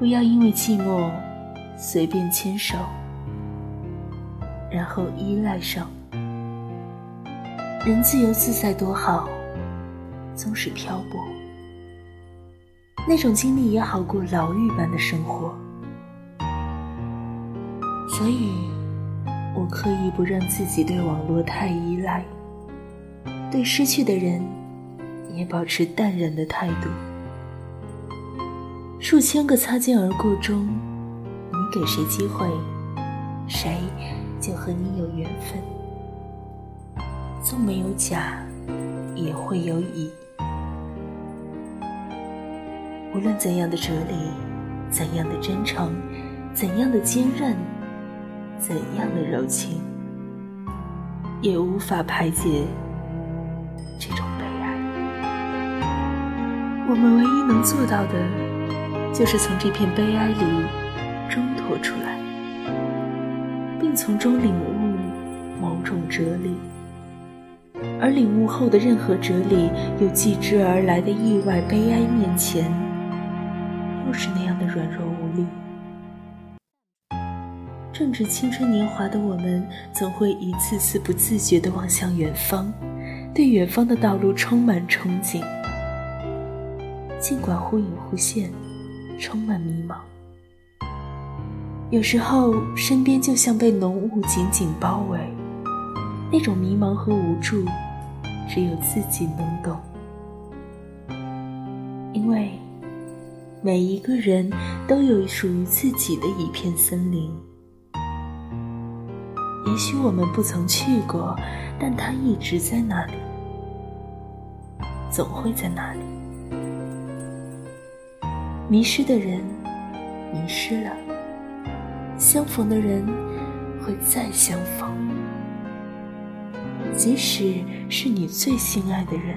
不要因为寂寞随便牵手，然后依赖上。人自由自在多好，纵使漂泊，那种经历也好过牢狱般的生活。所以，我刻意不让自己对网络太依赖，对失去的人也保持淡然的态度。数千个擦肩而过中，你给谁机会，谁就和你有缘分。纵没有甲，也会有乙。无论怎样的哲理，怎样的真诚，怎样的坚韧。怎样的柔情，也无法排解这种悲哀。我们唯一能做到的，就是从这片悲哀里挣脱出来，并从中领悟某种哲理。而领悟后的任何哲理，又继之而来的意外悲哀面前，又是那样的软弱无力。正值青春年华的我们，总会一次次不自觉地望向远方，对远方的道路充满憧憬。尽管忽隐忽现，充满迷茫。有时候，身边就像被浓雾紧紧包围，那种迷茫和无助，只有自己能懂。因为每一个人都有属于自己的一片森林。也许我们不曾去过，但它一直在那里，总会在那里。迷失的人，迷失了；相逢的人，会再相逢。即使是你最心爱的人，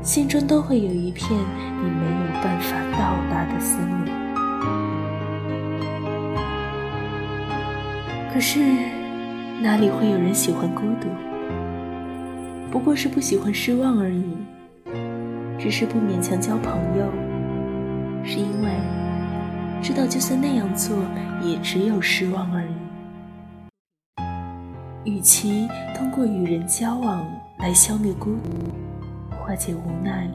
心中都会有一片你没有办法到达的森林。可是，哪里会有人喜欢孤独？不过是不喜欢失望而已。只是不勉强交朋友，是因为知道就算那样做，也只有失望而已。与其通过与人交往来消灭孤独、化解无奈，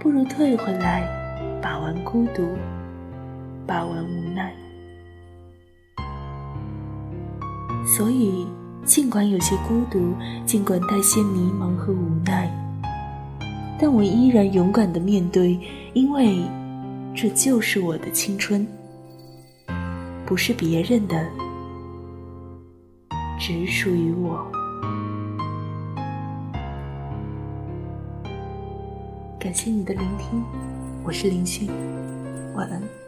不如退回来，把玩孤独，把玩无奈。所以，尽管有些孤独，尽管带些迷茫和无奈，但我依然勇敢的面对，因为这就是我的青春，不是别人的，只属于我。感谢你的聆听，我是林迅，晚安。